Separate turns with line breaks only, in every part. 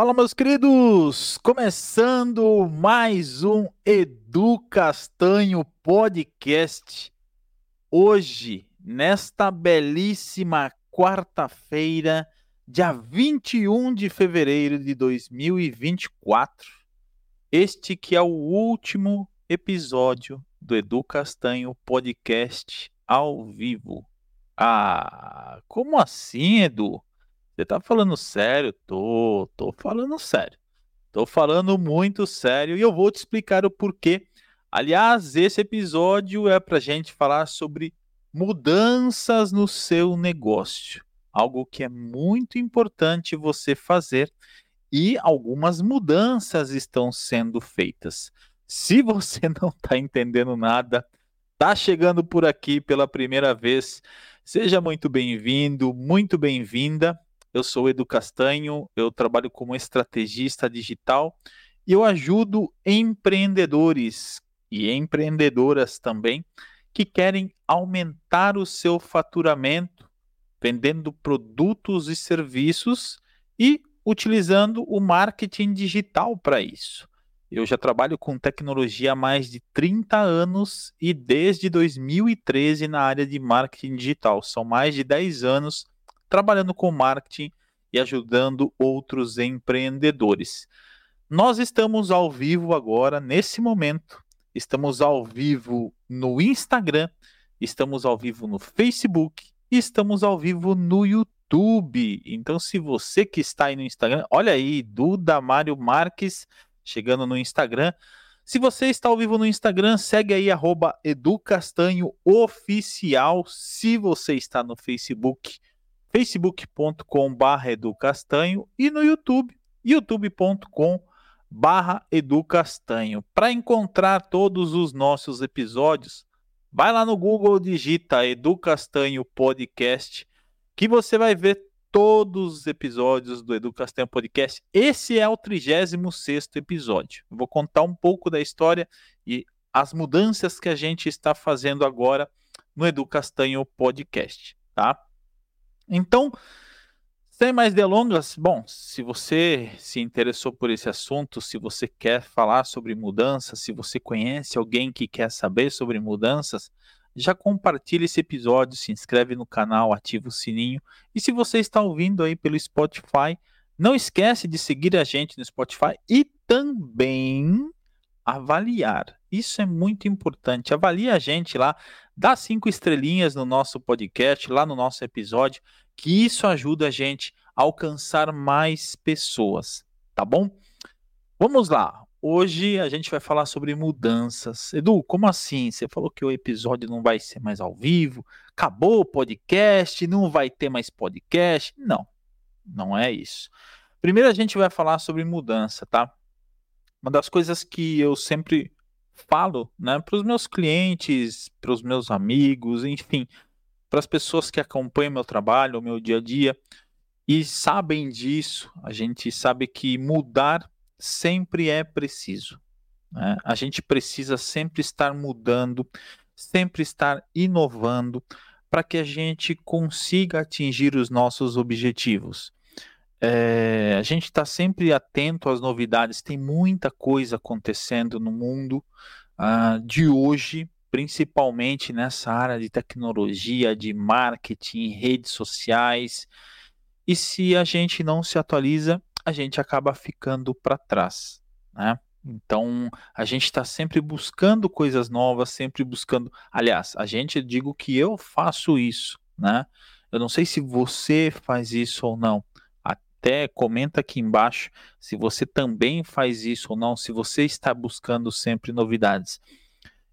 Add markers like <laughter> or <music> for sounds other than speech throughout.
Fala, meus queridos! Começando mais um Edu Castanho Podcast. Hoje, nesta belíssima quarta-feira, dia 21 de fevereiro de 2024. Este que é o último episódio do Edu Castanho Podcast ao vivo. Ah, como assim, Edu? Você tá falando sério? Tô, tô falando sério. Tô falando muito sério e eu vou te explicar o porquê. Aliás, esse episódio é pra gente falar sobre mudanças no seu negócio. Algo que é muito importante você fazer e algumas mudanças estão sendo feitas. Se você <laughs> não está entendendo nada, está chegando por aqui pela primeira vez, seja muito bem-vindo, muito bem-vinda. Eu sou Edu Castanho, eu trabalho como estrategista digital e eu ajudo empreendedores e empreendedoras também que querem aumentar o seu faturamento vendendo produtos e serviços e utilizando o marketing digital para isso. Eu já trabalho com tecnologia há mais de 30 anos e desde 2013 na área de marketing digital. São mais de 10 anos trabalhando com marketing e ajudando outros empreendedores. Nós estamos ao vivo agora, nesse momento. Estamos ao vivo no Instagram, estamos ao vivo no Facebook e estamos ao vivo no YouTube. Então, se você que está aí no Instagram, olha aí, Duda Mário Marques chegando no Instagram. Se você está ao vivo no Instagram, segue aí arroba educastanhooficial. Se você está no Facebook, facebook.com.br educastanho e no YouTube, youtube.com barra educastanho. Para encontrar todos os nossos episódios, vai lá no Google, digita Edu Castanho Podcast, que você vai ver todos os episódios do Edu Castanho Podcast. Esse é o 36 episódio. vou contar um pouco da história e as mudanças que a gente está fazendo agora no Edu Castanho Podcast, tá? Então, sem mais delongas, bom, se você se interessou por esse assunto, se você quer falar sobre mudanças, se você conhece alguém que quer saber sobre mudanças, já compartilhe esse episódio, se inscreve no canal, ativa o sininho. E se você está ouvindo aí pelo Spotify, não esquece de seguir a gente no Spotify e também avaliar. Isso é muito importante. Avalie a gente lá, dá cinco estrelinhas no nosso podcast, lá no nosso episódio, que isso ajuda a gente a alcançar mais pessoas, tá bom? Vamos lá. Hoje a gente vai falar sobre mudanças. Edu, como assim? Você falou que o episódio não vai ser mais ao vivo, acabou o podcast, não vai ter mais podcast. Não, não é isso. Primeiro a gente vai falar sobre mudança, tá? uma das coisas que eu sempre falo, né, para os meus clientes, para os meus amigos, enfim, para as pessoas que acompanham meu trabalho, o meu dia a dia e sabem disso, a gente sabe que mudar sempre é preciso. Né? A gente precisa sempre estar mudando, sempre estar inovando para que a gente consiga atingir os nossos objetivos. É, a gente está sempre atento às novidades, tem muita coisa acontecendo no mundo uh, de hoje, principalmente nessa área de tecnologia, de marketing, redes sociais. E se a gente não se atualiza, a gente acaba ficando para trás, né? Então, a gente está sempre buscando coisas novas, sempre buscando. Aliás, a gente digo que eu faço isso, né? Eu não sei se você faz isso ou não até comenta aqui embaixo se você também faz isso ou não, se você está buscando sempre novidades.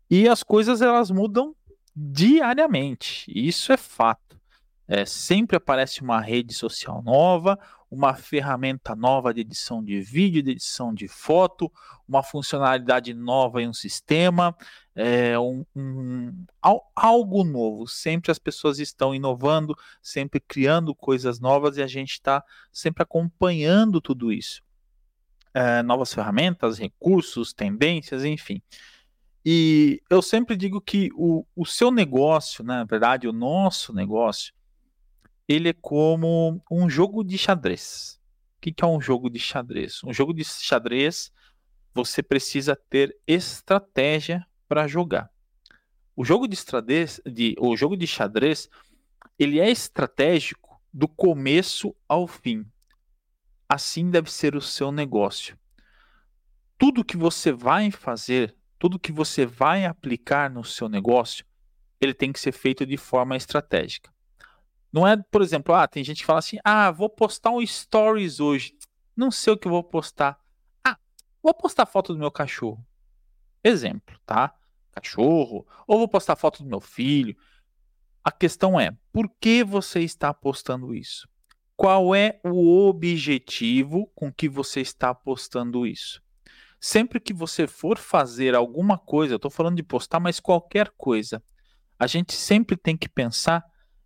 E as coisas elas mudam diariamente, isso é fato. É, sempre aparece uma rede social nova, uma ferramenta nova de edição de vídeo, de edição de foto, uma funcionalidade nova em um sistema, é, um, um, algo novo. Sempre as pessoas estão inovando, sempre criando coisas novas e a gente está sempre acompanhando tudo isso. É, novas ferramentas, recursos, tendências, enfim. E eu sempre digo que o, o seu negócio, né, na verdade, o nosso negócio, ele é como um jogo de xadrez. O que, é um jogo de xadrez? Um jogo de xadrez, você precisa ter estratégia para jogar. O jogo de xadrez, de, o jogo de xadrez, ele é estratégico do começo ao fim. Assim deve ser o seu negócio. Tudo que você vai fazer, tudo que você vai aplicar no seu negócio, ele tem que ser feito de forma estratégica. Não é, por exemplo, ah, tem gente que fala assim: "Ah, vou postar um stories hoje. Não sei o que vou postar. Ah, vou postar foto do meu cachorro." Exemplo, tá? Cachorro, ou vou postar foto do meu filho. A questão é, por que você está postando isso? Qual é o objetivo com que você está postando isso? Sempre que você for fazer alguma coisa, eu estou falando de postar, mas qualquer coisa, a gente sempre tem que pensar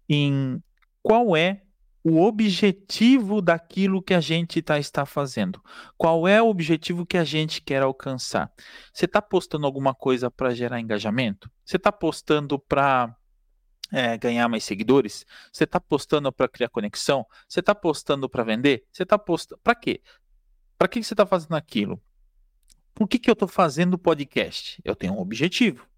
em qual é o objetivo daquilo que a gente tá, está fazendo. Qual é o objetivo que a gente quer alcançar? Você está postando alguma coisa para gerar engajamento? Você está postando para é, ganhar mais seguidores? Você está postando para criar conexão? Você está postando para vender? Você está postando para quê? Para que você está fazendo aquilo? Por que, que eu estou fazendo podcast? Eu tenho um objetivo.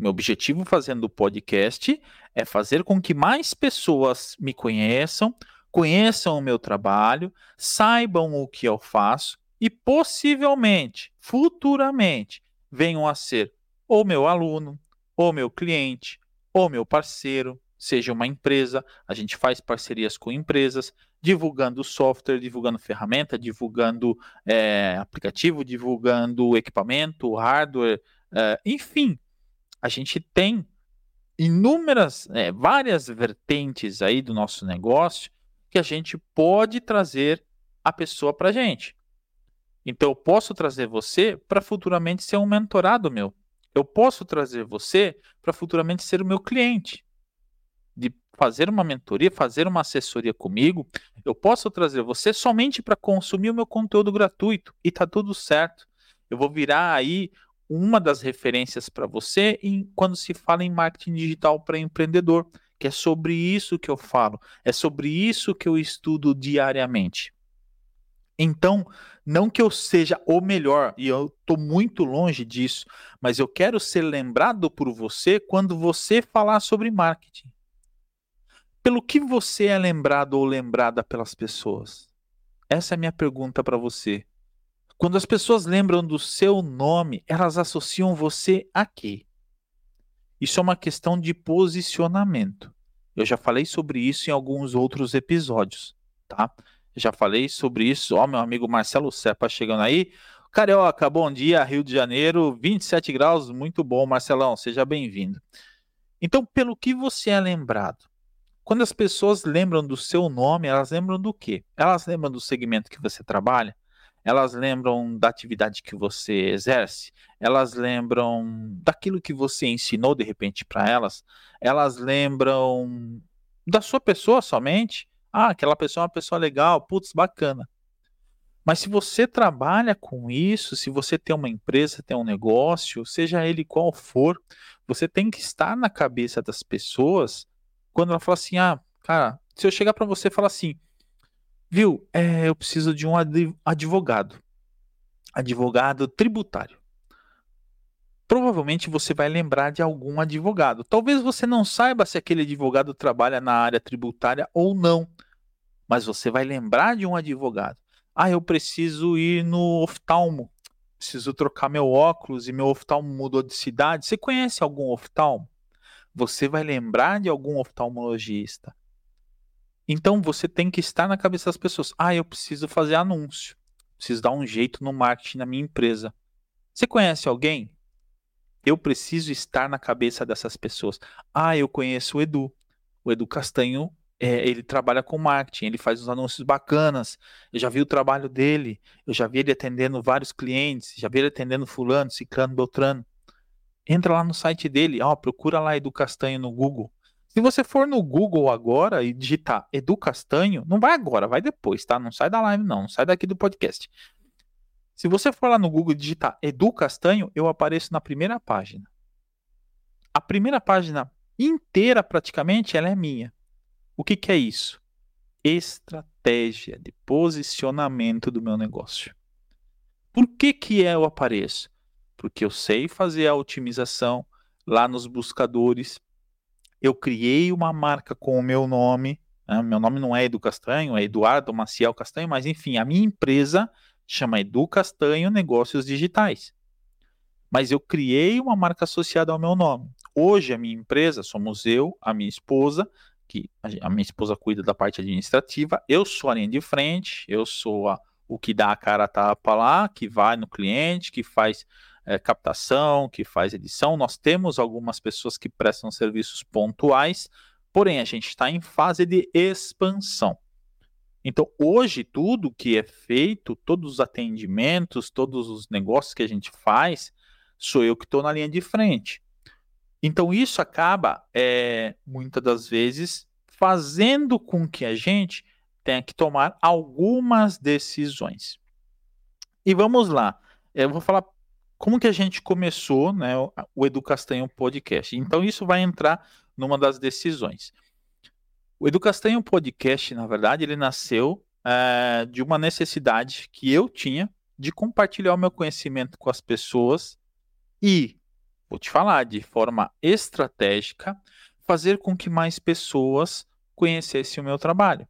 Meu objetivo fazendo o podcast é fazer com que mais pessoas me conheçam, conheçam o meu trabalho, saibam o que eu faço e possivelmente, futuramente, venham a ser ou meu aluno, ou meu cliente, ou meu parceiro, seja uma empresa. A gente faz parcerias com empresas, divulgando software, divulgando ferramenta, divulgando é, aplicativo, divulgando equipamento, hardware, é, enfim, a gente tem inúmeras, é, várias vertentes aí do nosso negócio que a gente pode trazer a pessoa para a gente. Então, eu posso trazer você para futuramente ser um mentorado meu. Eu posso trazer você para futuramente ser o meu cliente. De fazer uma mentoria, fazer uma assessoria comigo. Eu posso trazer você somente para consumir o meu conteúdo gratuito e tá tudo certo. Eu vou virar aí uma das referências para você em, quando se fala em marketing digital para empreendedor, que é sobre isso que eu falo, é sobre isso que eu estudo diariamente. Então, não que eu seja o melhor, e eu estou muito longe disso, mas eu quero ser lembrado por você quando você falar sobre marketing. Pelo que você é lembrado ou lembrada pelas pessoas? Essa é a minha pergunta para você. Quando as pessoas lembram do seu nome, elas associam você a quê? Isso é uma questão de posicionamento. Eu já falei sobre isso em alguns outros episódios, tá? Já falei sobre isso. Ó, meu amigo Marcelo Serpa chegando aí. Carioca, bom dia, Rio de Janeiro, 27 graus, muito bom, Marcelão, seja bem-vindo. Então, pelo que você é lembrado? Quando as pessoas lembram do seu nome, elas lembram do quê? Elas lembram do segmento que você trabalha? Elas lembram da atividade que você exerce, elas lembram daquilo que você ensinou de repente para elas, elas lembram da sua pessoa somente. Ah, aquela pessoa é uma pessoa legal, putz, bacana. Mas se você trabalha com isso, se você tem uma empresa, tem um negócio, seja ele qual for, você tem que estar na cabeça das pessoas quando ela fala assim: ah, cara, se eu chegar para você e falar assim, Viu? É, eu preciso de um advogado. Advogado tributário. Provavelmente você vai lembrar de algum advogado. Talvez você não saiba se aquele advogado trabalha na área tributária ou não. Mas você vai lembrar de um advogado. Ah, eu preciso ir no oftalmo. Preciso trocar meu óculos e meu oftalmo mudou de cidade. Você conhece algum oftalmo? Você vai lembrar de algum oftalmologista. Então você tem que estar na cabeça das pessoas. Ah, eu preciso fazer anúncio. Preciso dar um jeito no marketing na minha empresa. Você conhece alguém? Eu preciso estar na cabeça dessas pessoas. Ah, eu conheço o Edu. O Edu Castanho, é, ele trabalha com marketing, ele faz uns anúncios bacanas. Eu já vi o trabalho dele, eu já vi ele atendendo vários clientes, já vi ele atendendo fulano, ciclano, beltrano. Entra lá no site dele, ó, procura lá Edu Castanho no Google. Se você for no Google agora e digitar Edu Castanho, não vai agora, vai depois, tá? Não sai da live, não, não sai daqui do podcast. Se você for lá no Google e digitar Edu Castanho, eu apareço na primeira página. A primeira página inteira, praticamente, ela é minha. O que, que é isso? Estratégia de posicionamento do meu negócio. Por que que eu apareço? Porque eu sei fazer a otimização lá nos buscadores. Eu criei uma marca com o meu nome. Né? Meu nome não é Edu Castanho, é Eduardo Maciel Castanho, mas enfim, a minha empresa chama Edu Castanho Negócios Digitais. Mas eu criei uma marca associada ao meu nome. Hoje a minha empresa somos eu, a minha esposa, que a minha esposa cuida da parte administrativa, eu sou a linha de frente, eu sou a, o que dá a cara a tapa lá, que vai no cliente, que faz é, captação, que faz edição. Nós temos algumas pessoas que prestam serviços pontuais, porém a gente está em fase de expansão. Então, hoje, tudo que é feito, todos os atendimentos, todos os negócios que a gente faz, sou eu que estou na linha de frente. Então, isso acaba, é, muitas das vezes, fazendo com que a gente tenha que tomar algumas decisões. E vamos lá. Eu vou falar como que a gente começou né, o Edu Castanho Podcast. Então, isso vai entrar numa das decisões. O Edu Castanho Podcast, na verdade, ele nasceu é, de uma necessidade que eu tinha de compartilhar o meu conhecimento com as pessoas e vou te falar, de forma estratégica, fazer com que mais pessoas conhecessem o meu trabalho.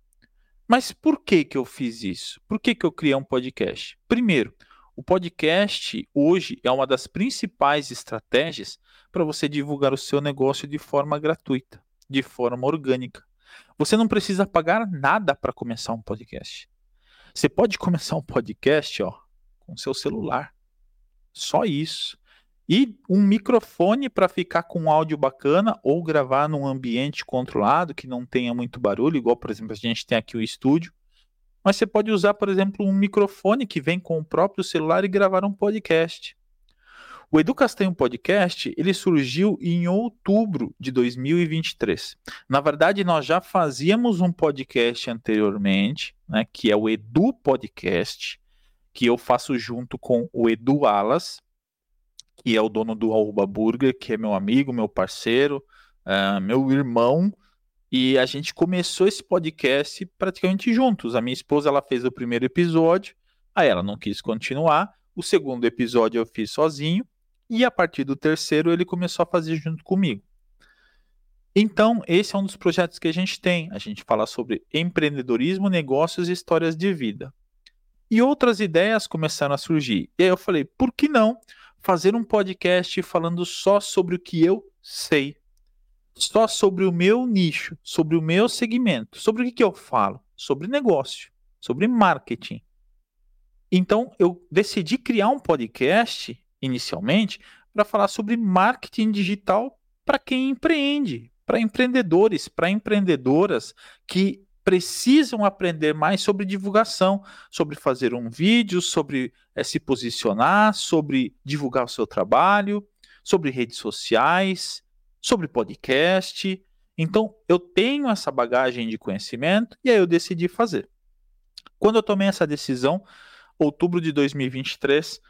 Mas por que, que eu fiz isso? Por que, que eu criei um podcast? Primeiro, o podcast hoje é uma das principais estratégias para você divulgar o seu negócio de forma gratuita, de forma orgânica. Você não precisa pagar nada para começar um podcast. Você pode começar um podcast ó, com seu celular. Só isso. E um microfone para ficar com um áudio bacana ou gravar num ambiente controlado que não tenha muito barulho, igual, por exemplo, a gente tem aqui o estúdio. Mas você pode usar, por exemplo, um microfone que vem com o próprio celular e gravar um podcast. O Edu Castanho Podcast, ele surgiu em outubro de 2023. Na verdade, nós já fazíamos um podcast anteriormente, né, que é o Edu Podcast, que eu faço junto com o Edu Alas que é o dono do Arroba Burger, que é meu amigo, meu parceiro, uh, meu irmão. E a gente começou esse podcast praticamente juntos. A minha esposa ela fez o primeiro episódio, aí ela não quis continuar. O segundo episódio eu fiz sozinho. E a partir do terceiro ele começou a fazer junto comigo. Então, esse é um dos projetos que a gente tem. A gente fala sobre empreendedorismo, negócios e histórias de vida. E outras ideias começaram a surgir. E aí eu falei, por que não fazer um podcast falando só sobre o que eu sei, só sobre o meu nicho, sobre o meu segmento. Sobre o que, que eu falo? Sobre negócio, sobre marketing. Então, eu decidi criar um podcast, inicialmente, para falar sobre marketing digital para quem empreende, para empreendedores, para empreendedoras que precisam aprender mais sobre divulgação, sobre fazer um vídeo, sobre é, se posicionar, sobre divulgar o seu trabalho, sobre redes sociais, sobre podcast. Então, eu tenho essa bagagem de conhecimento e aí eu decidi fazer. Quando eu tomei essa decisão, outubro de 2023,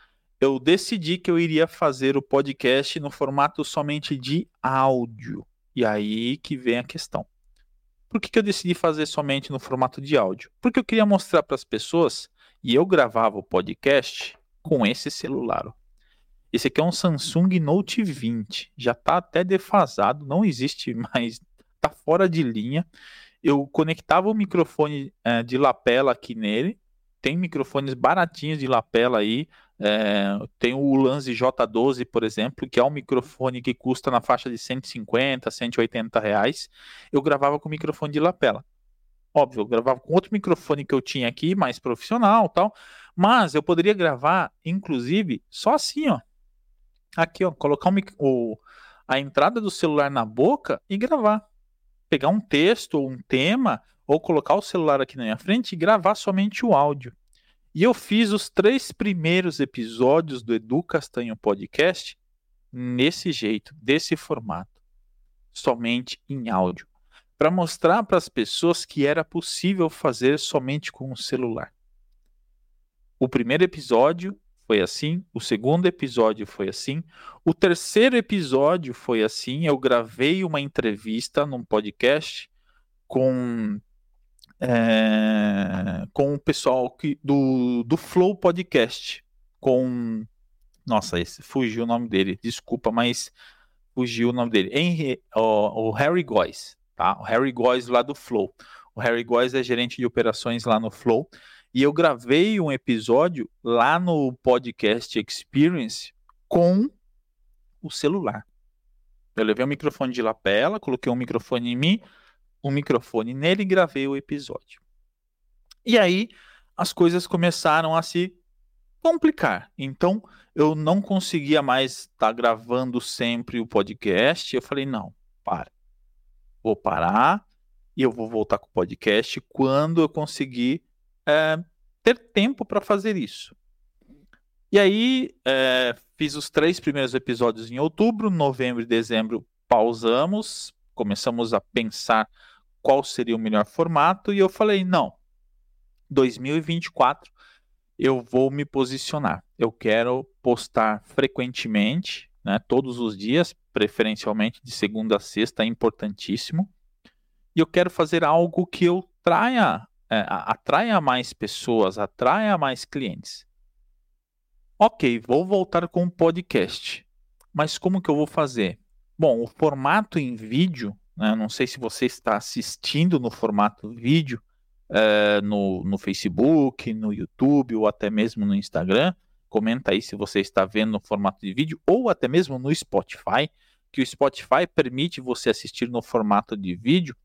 eu decidi que eu iria fazer o podcast no formato somente de áudio. E aí que vem a questão. Por que, que eu decidi fazer somente no formato de áudio? Porque eu queria mostrar para as pessoas, e eu gravava o podcast com esse celular. Esse aqui é um Samsung Note 20, já está até defasado, não existe <laughs> mais, está fora de linha. Eu conectava o microfone é, de lapela aqui nele, tem microfones baratinhos de lapela aí, é, tem o Lanze J12, por exemplo, que é um microfone que custa na faixa de 150, 180 reais. Eu gravava com microfone de lapela. Óbvio, eu gravava com outro microfone que eu tinha aqui, mais profissional tal. Mas eu poderia gravar, inclusive, só assim, ó. Aqui, ó, colocar um, o, a entrada do celular na boca e gravar. Pegar um texto ou um tema, ou colocar o celular aqui na minha frente e gravar somente o áudio. E eu fiz os três primeiros episódios do Edu Castanho Podcast nesse jeito, desse formato, somente em áudio, para mostrar para as pessoas que era possível fazer somente com o celular. O primeiro episódio foi assim, o segundo episódio foi assim, o terceiro episódio foi assim. Eu gravei uma entrevista num podcast com é, com o pessoal que, do, do Flow Podcast, com. Nossa, esse, fugiu o nome dele, desculpa, mas fugiu o nome dele. Henry, o, o Harry Góes, tá? O Harry Góes lá do Flow. O Harry Góes é gerente de operações lá no Flow. E eu gravei um episódio lá no podcast Experience com o celular. Eu levei o microfone de lapela, coloquei um microfone em mim, um microfone nele e gravei o episódio. E aí as coisas começaram a se complicar. Então eu não conseguia mais estar tá gravando sempre o podcast. Eu falei: não, para. Vou parar e eu vou voltar com o podcast quando eu conseguir é, ter tempo para fazer isso. E aí é, fiz os três primeiros episódios em outubro, novembro e dezembro pausamos, começamos a pensar qual seria o melhor formato e eu falei não, 2024 eu vou me posicionar. Eu quero postar frequentemente, né, todos os dias, preferencialmente de segunda a sexta, é importantíssimo. E eu quero fazer algo que eu traia, é, atraia mais pessoas, atraia mais clientes. Ok, vou voltar com o podcast. Mas como que eu vou fazer? Bom, o formato em vídeo, né, não sei se você está assistindo no formato vídeo, uh, no, no Facebook, no YouTube ou até mesmo no Instagram. Comenta aí se você está vendo no formato de vídeo ou até mesmo no Spotify, que o Spotify permite você assistir no formato de vídeo.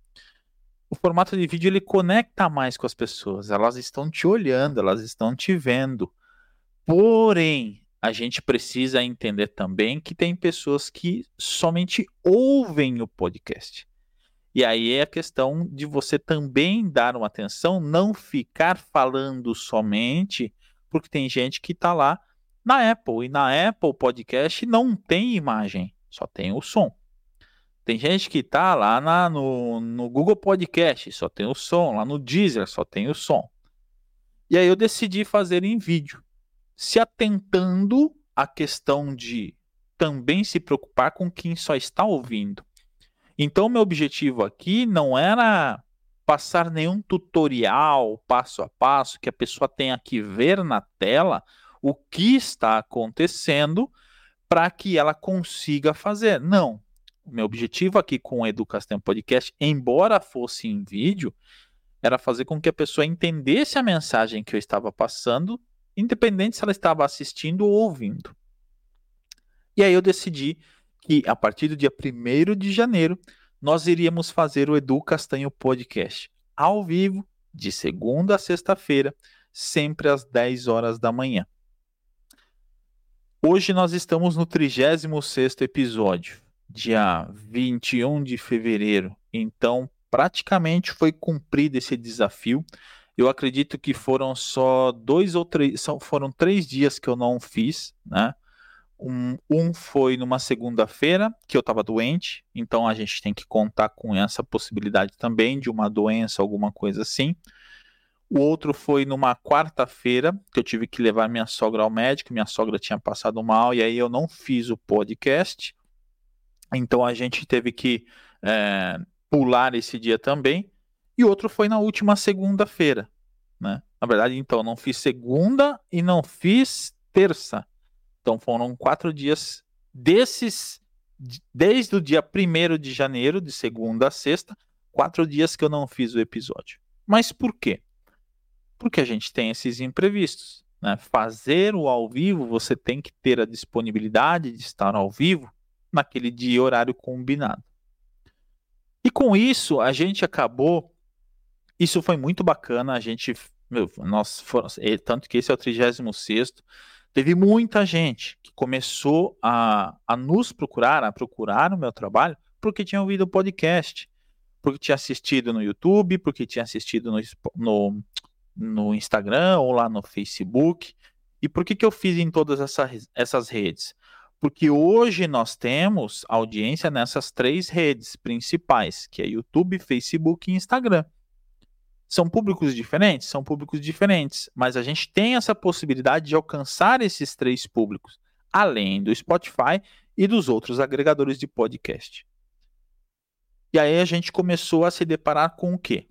O formato de vídeo ele conecta mais com as pessoas, elas estão te olhando, elas estão te vendo. Porém, a gente precisa entender também que tem pessoas que somente ouvem o podcast. E aí é a questão de você também dar uma atenção, não ficar falando somente, porque tem gente que está lá na Apple, e na Apple Podcast não tem imagem, só tem o som. Tem gente que está lá na, no, no Google Podcast, só tem o som, lá no Deezer, só tem o som. E aí eu decidi fazer em vídeo, se atentando à questão de também se preocupar com quem só está ouvindo. Então, meu objetivo aqui não era passar nenhum tutorial passo a passo que a pessoa tenha que ver na tela o que está acontecendo para que ela consiga fazer. Não. Meu objetivo aqui com o Educação Podcast, embora fosse em vídeo, era fazer com que a pessoa entendesse a mensagem que eu estava passando, independente se ela estava assistindo ou ouvindo. E aí eu decidi que a partir do dia 1 de janeiro nós iríamos fazer o Edu Castanho Podcast ao vivo, de segunda a sexta-feira, sempre às 10 horas da manhã. Hoje nós estamos no 36 episódio, dia 21 de fevereiro. Então, praticamente foi cumprido esse desafio. Eu acredito que foram só dois ou três, foram três dias que eu não fiz, né? Um, um foi numa segunda-feira, que eu estava doente, então a gente tem que contar com essa possibilidade também de uma doença, alguma coisa assim. O outro foi numa quarta-feira, que eu tive que levar minha sogra ao médico, minha sogra tinha passado mal, e aí eu não fiz o podcast. Então a gente teve que é, pular esse dia também. E outro foi na última segunda-feira, né? Na verdade, então, não fiz segunda e não fiz terça. Então foram quatro dias desses, desde o dia 1 de janeiro, de segunda a sexta, quatro dias que eu não fiz o episódio. Mas por quê? Porque a gente tem esses imprevistos. Né? Fazer o ao vivo, você tem que ter a disponibilidade de estar ao vivo naquele dia e horário combinado. E com isso, a gente acabou. Isso foi muito bacana. A gente. Meu, nós foram, tanto que esse é o 36 Teve muita gente que começou a, a nos procurar, a procurar o meu trabalho, porque tinha ouvido o podcast, porque tinha assistido no YouTube, porque tinha assistido no, no, no Instagram ou lá no Facebook. E por que, que eu fiz em todas essas, essas redes? Porque hoje nós temos audiência nessas três redes principais, que é YouTube, Facebook e Instagram. São públicos diferentes? São públicos diferentes, mas a gente tem essa possibilidade de alcançar esses três públicos, além do Spotify e dos outros agregadores de podcast. E aí a gente começou a se deparar com o quê?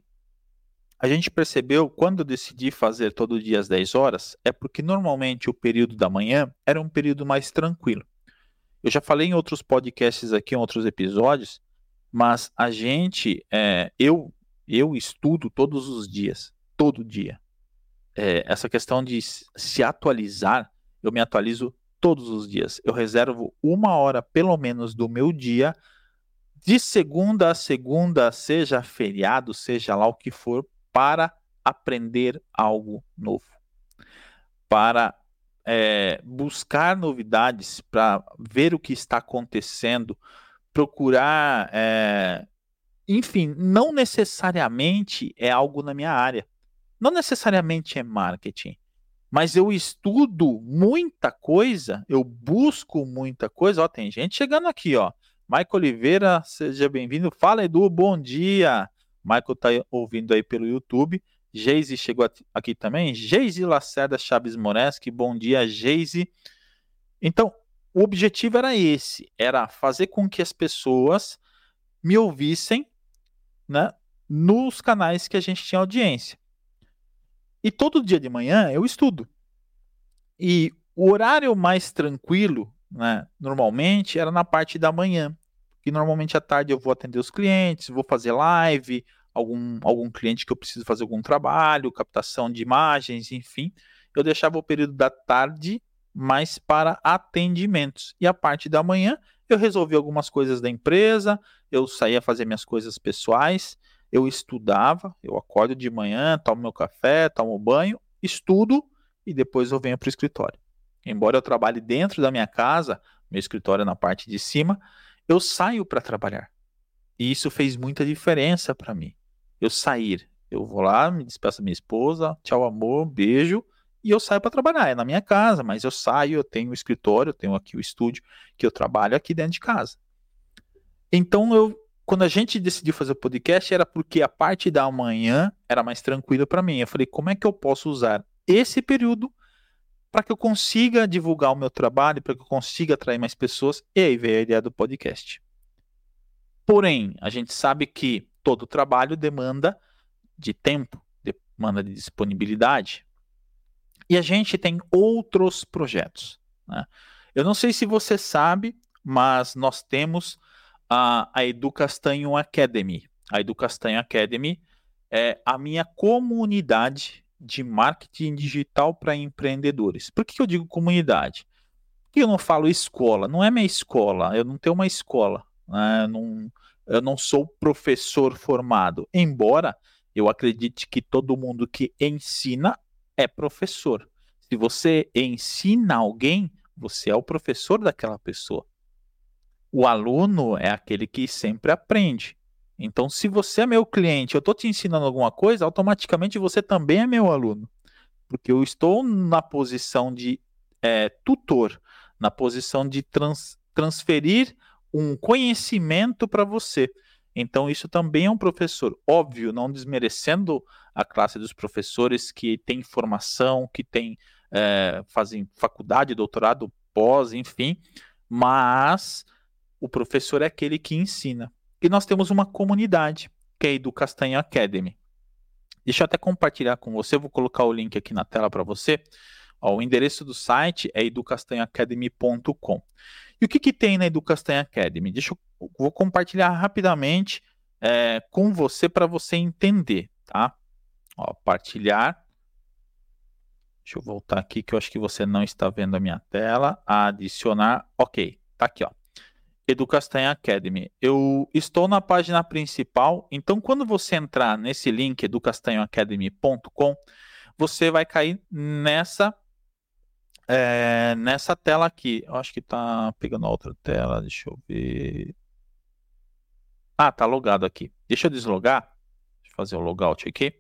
a gente percebeu quando eu decidi fazer todo dia às 10 horas, é porque normalmente o período da manhã era um período mais tranquilo. Eu já falei em outros podcasts aqui, em outros episódios, mas a gente, é, eu, eu estudo todos os dias, todo dia. É, essa questão de se atualizar, eu me atualizo todos os dias. Eu reservo uma hora, pelo menos, do meu dia, de segunda a segunda, seja feriado, seja lá o que for, para aprender algo novo, para é, buscar novidades, para ver o que está acontecendo, procurar. É, enfim, não necessariamente é algo na minha área, não necessariamente é marketing, mas eu estudo muita coisa, eu busco muita coisa. Ó, tem gente chegando aqui, ó. Michael Oliveira, seja bem-vindo. Fala, Edu, bom dia. Michael tá ouvindo aí pelo YouTube. Geise chegou aqui também. Geise Lacerda Chaves Moreski, bom dia, Geise. Então, o objetivo era esse, era fazer com que as pessoas me ouvissem, né, nos canais que a gente tinha audiência. E todo dia de manhã eu estudo. E o horário mais tranquilo, né, normalmente, era na parte da manhã que normalmente à tarde eu vou atender os clientes, vou fazer live, algum, algum cliente que eu preciso fazer algum trabalho, captação de imagens, enfim. Eu deixava o período da tarde mais para atendimentos. E a parte da manhã eu resolvi algumas coisas da empresa, eu saía fazer minhas coisas pessoais, eu estudava, eu acordo de manhã, tomo meu café, tomo banho, estudo e depois eu venho para o escritório. Embora eu trabalhe dentro da minha casa, meu escritório é na parte de cima, eu saio para trabalhar. E isso fez muita diferença para mim. Eu sair, eu vou lá, me despeço da minha esposa, tchau amor, beijo, e eu saio para trabalhar. É na minha casa, mas eu saio, eu tenho o escritório, eu tenho aqui o estúdio que eu trabalho aqui dentro de casa. Então eu quando a gente decidiu fazer o podcast era porque a parte da manhã era mais tranquila para mim. Eu falei, como é que eu posso usar esse período para que eu consiga divulgar o meu trabalho, para que eu consiga atrair mais pessoas. E aí veio a ideia do podcast. Porém, a gente sabe que todo trabalho demanda de tempo, demanda de disponibilidade. E a gente tem outros projetos. Né? Eu não sei se você sabe, mas nós temos a, a Edu Castanho Academy. A Edu Castanho Academy é a minha comunidade de marketing digital para empreendedores. Por que eu digo comunidade? Porque eu não falo escola, não é minha escola, eu não tenho uma escola, né? não, eu não sou professor formado, embora eu acredite que todo mundo que ensina é professor. Se você ensina alguém, você é o professor daquela pessoa. O aluno é aquele que sempre aprende. Então, se você é meu cliente, eu estou te ensinando alguma coisa, automaticamente você também é meu aluno. Porque eu estou na posição de é, tutor, na posição de trans, transferir um conhecimento para você. Então, isso também é um professor. Óbvio, não desmerecendo a classe dos professores que têm formação, que têm, é, fazem faculdade, doutorado, pós, enfim, mas o professor é aquele que ensina. E nós temos uma comunidade, que é a Castanha Academy. Deixa eu até compartilhar com você, vou colocar o link aqui na tela para você. Ó, o endereço do site é educastanhaacademy.com. E o que, que tem na Educastanha Academy? Deixa eu vou compartilhar rapidamente é, com você para você entender, tá? Ó, partilhar. Deixa eu voltar aqui que eu acho que você não está vendo a minha tela. Adicionar. Ok, tá aqui, ó. Educastanha Academy. Eu estou na página principal, então quando você entrar nesse link educastanhoacademy.com, você vai cair nessa é, nessa tela aqui. Eu acho que está pegando a outra tela, deixa eu ver. Ah, tá logado aqui. Deixa eu deslogar. Deixa eu fazer o logout aqui.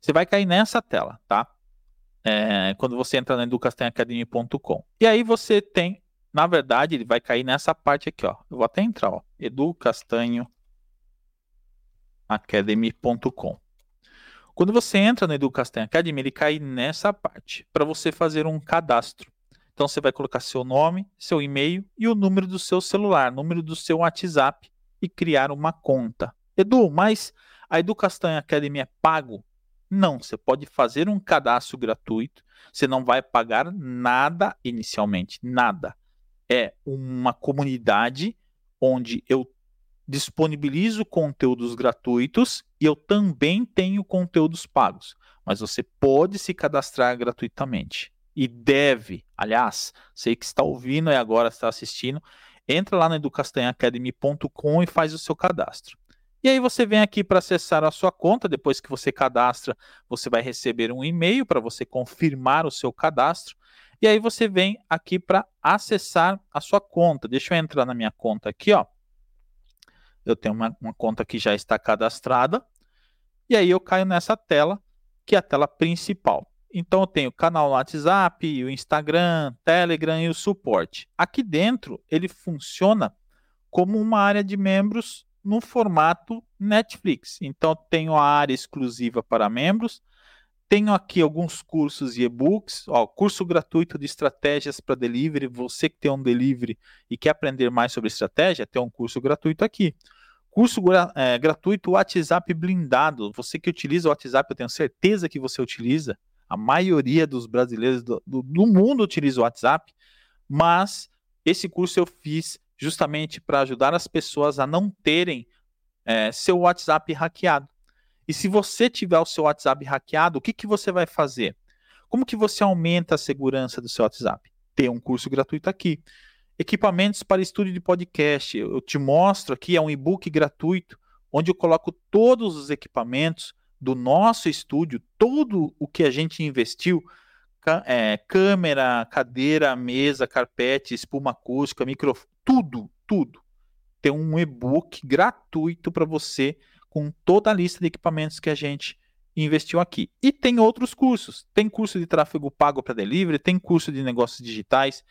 Você vai cair nessa tela, tá? É, quando você entra na educastanhoacademy.com. E aí você tem na verdade, ele vai cair nessa parte aqui, ó. Eu vou até entrar, ó. educastanhoacademy.com. Quando você entra no Edu Castanho Academy, ele cai nessa parte, para você fazer um cadastro. Então você vai colocar seu nome, seu e-mail e o número do seu celular, número do seu WhatsApp e criar uma conta. Edu, mas a Edu Castanho Academy é pago? Não, você pode fazer um cadastro gratuito, você não vai pagar nada inicialmente, nada. É uma comunidade onde eu disponibilizo conteúdos gratuitos e eu também tenho conteúdos pagos. Mas você pode se cadastrar gratuitamente e deve, aliás, sei que está ouvindo e agora está assistindo, entra lá no educastanhacademy.com e faz o seu cadastro. E aí você vem aqui para acessar a sua conta, depois que você cadastra, você vai receber um e-mail para você confirmar o seu cadastro. E aí você vem aqui para acessar a sua conta. Deixa eu entrar na minha conta aqui, ó. Eu tenho uma, uma conta que já está cadastrada. E aí eu caio nessa tela, que é a tela principal. Então eu tenho o canal no WhatsApp, o Instagram, Telegram e o suporte. Aqui dentro ele funciona como uma área de membros no formato Netflix. Então tenho a área exclusiva para membros, tenho aqui alguns cursos e e-books, ó, curso gratuito de estratégias para delivery. Você que tem um delivery e quer aprender mais sobre estratégia, tem um curso gratuito aqui. Curso é, gratuito WhatsApp blindado. Você que utiliza o WhatsApp, eu tenho certeza que você utiliza a maioria dos brasileiros do, do, do mundo utiliza o WhatsApp, mas esse curso eu fiz justamente para ajudar as pessoas a não terem é, seu WhatsApp hackeado. E se você tiver o seu WhatsApp hackeado, o que, que você vai fazer? Como que você aumenta a segurança do seu WhatsApp? Tem um curso gratuito aqui. Equipamentos para estúdio de podcast. Eu te mostro aqui, é um e-book gratuito, onde eu coloco todos os equipamentos do nosso estúdio, todo o que a gente investiu, é, câmera, cadeira, mesa, carpete, espuma acústica, microfone, tudo, tudo. Tem um e-book gratuito para você com toda a lista de equipamentos que a gente investiu aqui. E tem outros cursos. Tem curso de tráfego pago para delivery, tem curso de negócios digitais.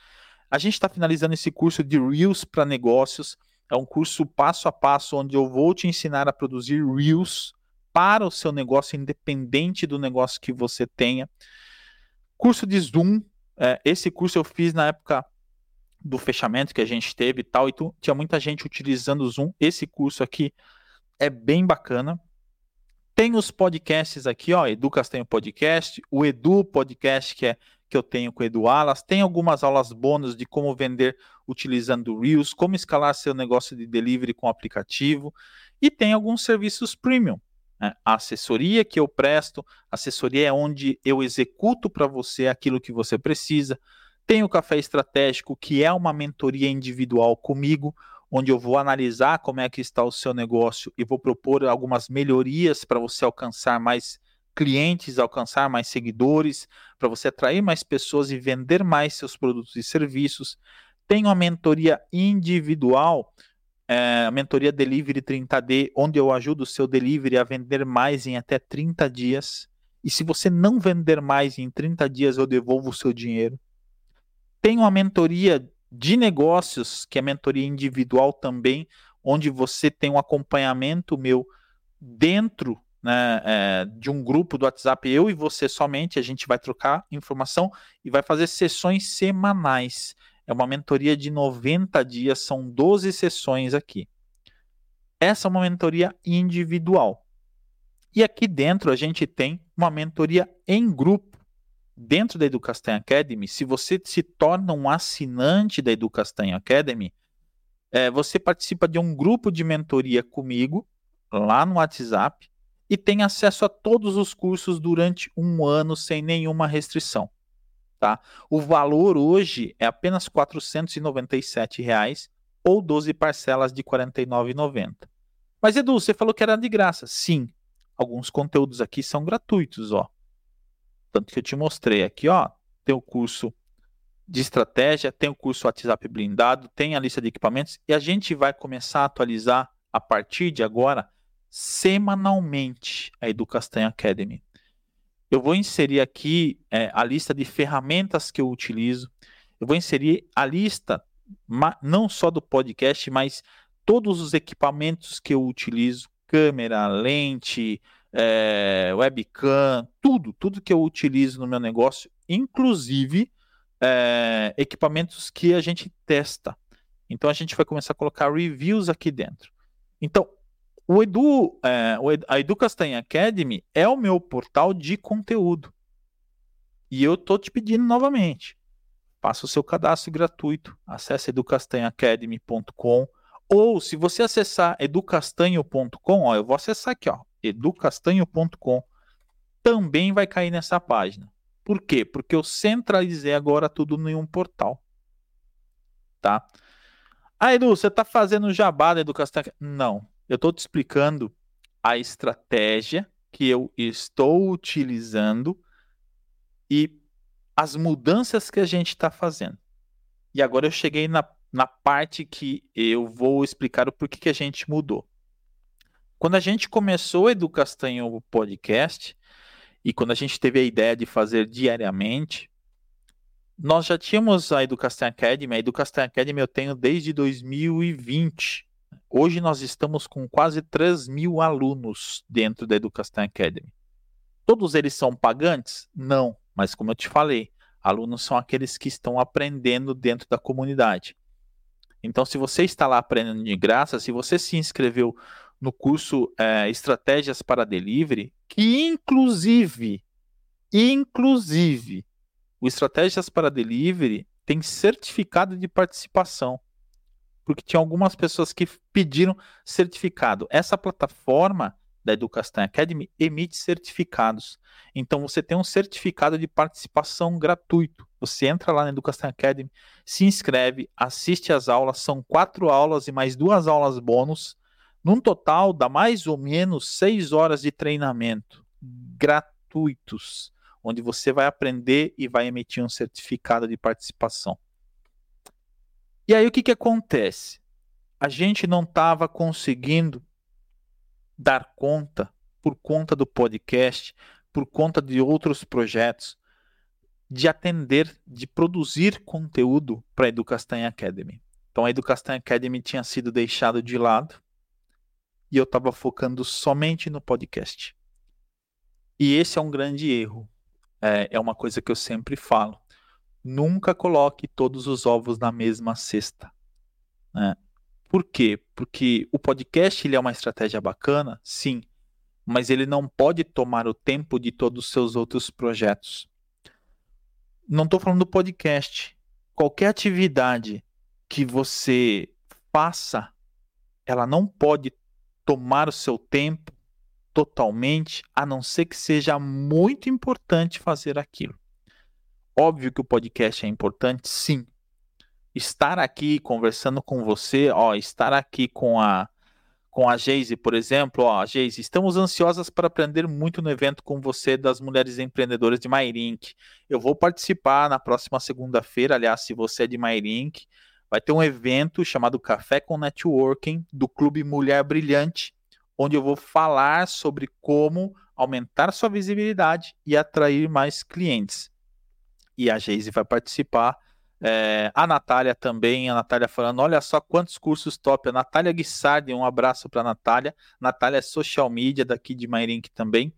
A gente está finalizando esse curso de Reels para negócios. É um curso passo a passo onde eu vou te ensinar a produzir Reels para o seu negócio, independente do negócio que você tenha. Curso de Zoom, é, esse curso eu fiz na época do fechamento que a gente teve e tal, e tu, tinha muita gente utilizando o Zoom. Esse curso aqui é bem bacana. Tem os podcasts aqui, ó, Educas tem o podcast, o Edu Podcast, que é que eu tenho com o Edu Alas, tem algumas aulas bônus de como vender utilizando o Reels, como escalar seu negócio de delivery com aplicativo, e tem alguns serviços premium. Né? A assessoria que eu presto, assessoria é onde eu executo para você aquilo que você precisa. Tem o Café Estratégico, que é uma mentoria individual comigo, onde eu vou analisar como é que está o seu negócio e vou propor algumas melhorias para você alcançar mais clientes, alcançar mais seguidores, para você atrair mais pessoas e vender mais seus produtos e serviços. Tem uma mentoria individual é, a mentoria Delivery 30D, onde eu ajudo o seu delivery a vender mais em até 30 dias. E se você não vender mais em 30 dias, eu devolvo o seu dinheiro. Tem uma mentoria de negócios, que é mentoria individual também, onde você tem um acompanhamento meu dentro né, é, de um grupo do WhatsApp, eu e você somente, a gente vai trocar informação e vai fazer sessões semanais. É uma mentoria de 90 dias, são 12 sessões aqui. Essa é uma mentoria individual. E aqui dentro a gente tem uma mentoria em grupo. Dentro da Educastan Academy, se você se torna um assinante da Educastan Academy, é, você participa de um grupo de mentoria comigo, lá no WhatsApp, e tem acesso a todos os cursos durante um ano sem nenhuma restrição. Tá? O valor hoje é apenas 497 reais, ou 12 parcelas de R$ 49,90. Mas Edu, você falou que era de graça. Sim, alguns conteúdos aqui são gratuitos, ó. Tanto que eu te mostrei aqui, ó, tem o curso de estratégia, tem o curso WhatsApp blindado, tem a lista de equipamentos e a gente vai começar a atualizar a partir de agora semanalmente a Educastanha Academy. Eu vou inserir aqui é, a lista de ferramentas que eu utilizo. Eu vou inserir a lista não só do podcast, mas todos os equipamentos que eu utilizo, câmera, lente, é, webcam, tudo, tudo que eu utilizo no meu negócio, inclusive é, equipamentos que a gente testa. Então a gente vai começar a colocar reviews aqui dentro. Então, O Edu, é, a Edu Castanha Academy é o meu portal de conteúdo. E eu tô te pedindo novamente. Faça o seu cadastro gratuito. Acesse educastanhaacademy.com ou se você acessar educastanho.com, ó, eu vou acessar aqui, ó, educastanho.com, também vai cair nessa página. Por quê? Porque eu centralizei agora tudo em um portal. Tá? Ah, Edu, você está fazendo jabá da? Não, eu estou te explicando a estratégia que eu estou utilizando e as mudanças que a gente está fazendo. E agora eu cheguei na na parte que eu vou explicar o porquê que a gente mudou. Quando a gente começou o Edu Castanho Podcast, e quando a gente teve a ideia de fazer diariamente, nós já tínhamos a Educação Academy. A Educação Academy eu tenho desde 2020. Hoje nós estamos com quase 3 mil alunos dentro da Educação Academy. Todos eles são pagantes? Não, mas como eu te falei, alunos são aqueles que estão aprendendo dentro da comunidade. Então, se você está lá aprendendo de graça, se você se inscreveu no curso é, Estratégias para Delivery, que inclusive, inclusive, o Estratégias para Delivery tem certificado de participação. Porque tinha algumas pessoas que pediram certificado. Essa plataforma da Educação Academy emite certificados. Então você tem um certificado de participação gratuito. Você entra lá na Educação Academy, se inscreve, assiste às aulas, são quatro aulas e mais duas aulas bônus. Num total dá mais ou menos seis horas de treinamento gratuitos, onde você vai aprender e vai emitir um certificado de participação. E aí o que, que acontece? A gente não estava conseguindo dar conta, por conta do podcast, por conta de outros projetos, de atender, de produzir conteúdo para a Educastanha Academy. Então a Educastanha Academy tinha sido deixado de lado e eu estava focando somente no podcast. E esse é um grande erro. É, é uma coisa que eu sempre falo. Nunca coloque todos os ovos na mesma cesta. Né? Por quê? Porque o podcast ele é uma estratégia bacana, sim, mas ele não pode tomar o tempo de todos os seus outros projetos. Não estou falando do podcast. Qualquer atividade que você faça, ela não pode tomar o seu tempo totalmente, a não ser que seja muito importante fazer aquilo. Óbvio que o podcast é importante, sim, estar aqui conversando com você, ó, estar aqui com a com a Geise, por exemplo, ó, Geise, estamos ansiosas para aprender muito no evento com você das mulheres empreendedoras de Mairink. Eu vou participar na próxima segunda-feira, aliás, se você é de Mairink, vai ter um evento chamado Café com Networking do Clube Mulher Brilhante, onde eu vou falar sobre como aumentar sua visibilidade e atrair mais clientes. E a Geise vai participar é, a Natália também, a Natália falando, olha só quantos cursos top. A Natália Guissardi, um abraço para a Natália. Natália é social media daqui de Mairink também.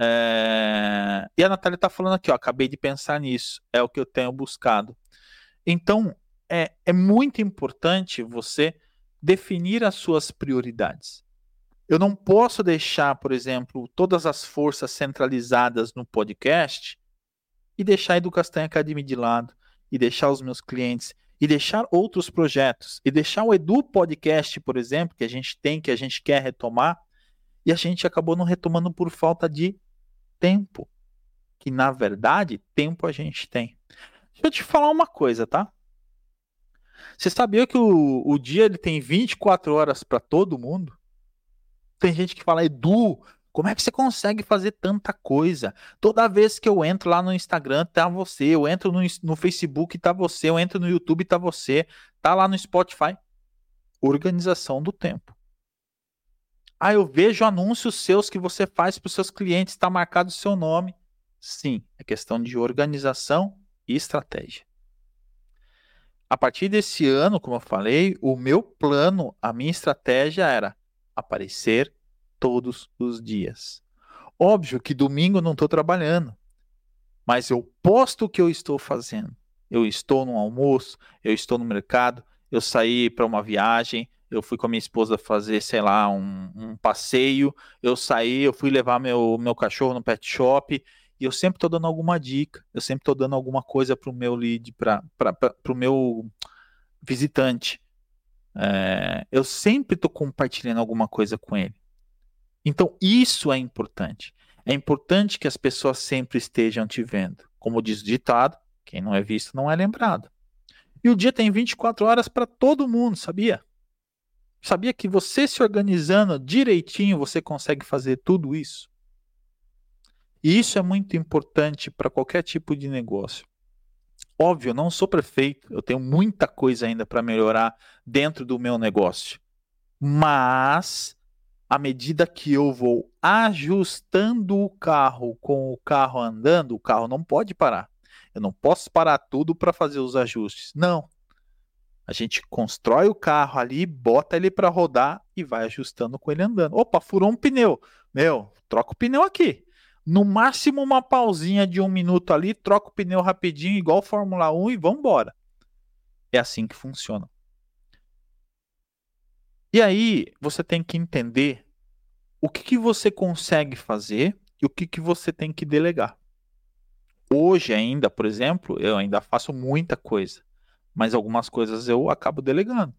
É, e a Natália está falando aqui, ó, acabei de pensar nisso, é o que eu tenho buscado. Então, é, é muito importante você definir as suas prioridades. Eu não posso deixar, por exemplo, todas as forças centralizadas no podcast e deixar a Educação Academy de lado e deixar os meus clientes e deixar outros projetos e deixar o Edu Podcast, por exemplo, que a gente tem, que a gente quer retomar, e a gente acabou não retomando por falta de tempo. Que na verdade, tempo a gente tem. Deixa eu te falar uma coisa, tá? Você sabia que o, o dia ele tem 24 horas para todo mundo? Tem gente que fala, Edu, como é que você consegue fazer tanta coisa? Toda vez que eu entro lá no Instagram, tá você. Eu entro no, no Facebook, tá você. Eu entro no YouTube, tá você. Tá lá no Spotify. Organização do tempo. Ah, eu vejo anúncios seus que você faz para os seus clientes, está marcado o seu nome. Sim, é questão de organização e estratégia. A partir desse ano, como eu falei, o meu plano, a minha estratégia era aparecer todos os dias. Óbvio que domingo eu não estou trabalhando, mas eu posto o que eu estou fazendo. Eu estou no almoço, eu estou no mercado, eu saí para uma viagem, Eu fui com a minha esposa fazer, sei lá, um, um passeio. Eu saí, eu fui levar meu, meu cachorro no pet shop. E eu sempre estou dando alguma dica. Eu sempre estou dando alguma coisa para o meu lead, para o meu visitante. É, eu sempre estou compartilhando alguma coisa com ele. Então, isso é importante. É importante que as pessoas sempre estejam te vendo. Como diz o ditado, quem não é visto não é lembrado. E o dia tem 24 horas para todo mundo, sabia? Sabia que você se organizando direitinho, você consegue fazer tudo isso? E isso é muito importante para qualquer tipo de negócio. Óbvio, eu não sou prefeito, eu tenho muita coisa ainda para melhorar dentro do meu negócio. Mas, à medida que eu vou ajustando o carro com o carro andando, o carro não pode parar. Eu não posso parar tudo para fazer os ajustes. Não. A gente constrói o carro ali, bota ele para rodar e vai ajustando com ele andando. Opa, furou um pneu. Meu, troca o pneu aqui. No máximo uma pausinha de um minuto ali, troca o pneu rapidinho, igual Fórmula 1 e vamos embora. É assim que funciona. E aí você tem que entender o que, que você consegue fazer e o que, que você tem que delegar. Hoje ainda, por exemplo, eu ainda faço muita coisa mas algumas coisas eu acabo delegando.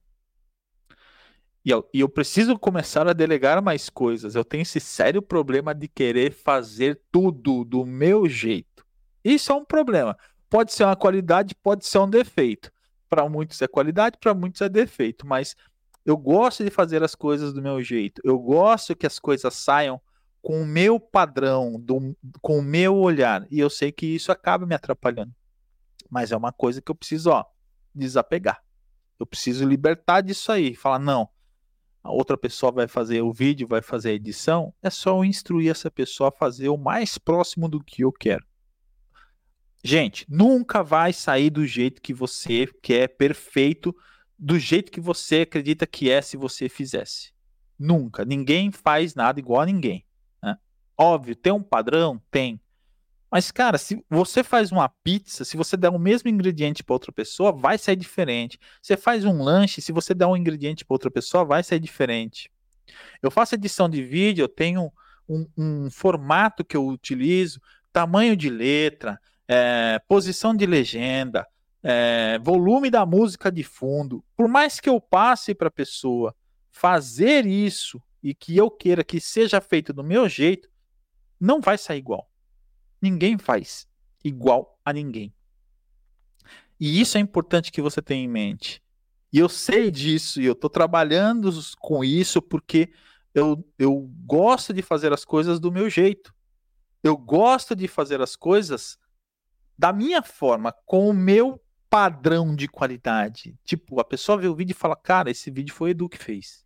E eu, e eu, preciso começar a delegar mais coisas. Eu tenho esse sério problema de querer fazer tudo do meu jeito. Isso é um problema. Pode ser uma qualidade, pode ser um defeito. Para muitos é qualidade, para muitos é defeito. Mas eu gosto de fazer as coisas do meu jeito. Eu gosto que as coisas saiam com o meu padrão, do, com o meu olhar. E eu sei que isso acaba me atrapalhando. Mas é uma coisa que eu preciso, ó desapegar. Eu preciso libertar disso aí. Falar, não, a outra pessoa vai fazer o vídeo, vai fazer a edição. É só eu instruir essa pessoa a fazer o mais próximo do que eu quero. Gente, nunca vai sair do jeito que você quer, perfeito, do jeito que você acredita que é se você fizesse. Nunca. Ninguém faz nada igual a ninguém. Né? Óbvio, tem um padrão? Tem. Mas, cara, se você faz uma pizza, se você der o mesmo ingrediente para outra pessoa, vai sair diferente. Você faz um lanche, se você der um ingrediente para outra pessoa, vai sair diferente. Eu faço edição de vídeo, eu tenho um, um formato que eu utilizo, tamanho de letra, é, posição de legenda, é, volume da música de fundo. Por mais que eu passe para a pessoa fazer isso e que eu queira que seja feito do meu jeito, não vai sair igual. Ninguém faz igual a ninguém. E isso é importante que você tenha em mente. E eu sei disso e eu estou trabalhando com isso porque eu, eu gosto de fazer as coisas do meu jeito. Eu gosto de fazer as coisas da minha forma, com o meu padrão de qualidade. Tipo, a pessoa vê o vídeo e fala: Cara, esse vídeo foi o Edu que fez.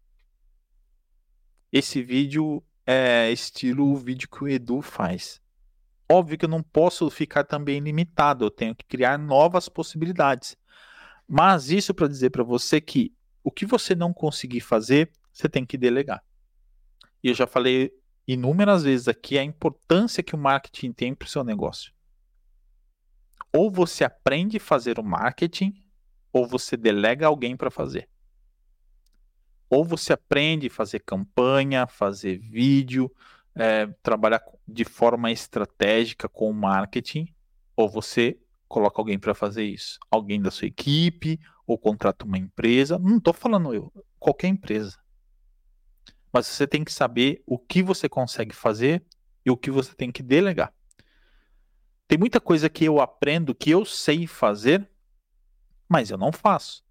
Esse vídeo é estilo o vídeo que o Edu faz. Óbvio que eu não posso ficar também limitado, eu tenho que criar novas possibilidades. Mas isso para dizer para você que o que você não conseguir fazer, você tem que delegar. E eu já falei inúmeras vezes aqui a importância que o marketing tem para o seu negócio. Ou você aprende a fazer o marketing, ou você delega alguém para fazer. Ou você aprende a fazer campanha, fazer vídeo, é, trabalhar de forma estratégica com o marketing, ou você coloca alguém para fazer isso. Alguém da sua equipe, ou contrata uma empresa. Não estou falando eu, qualquer empresa. Mas você tem que saber o que você consegue fazer e o que você tem que delegar. Tem muita coisa que eu aprendo que eu sei fazer, mas eu não faço.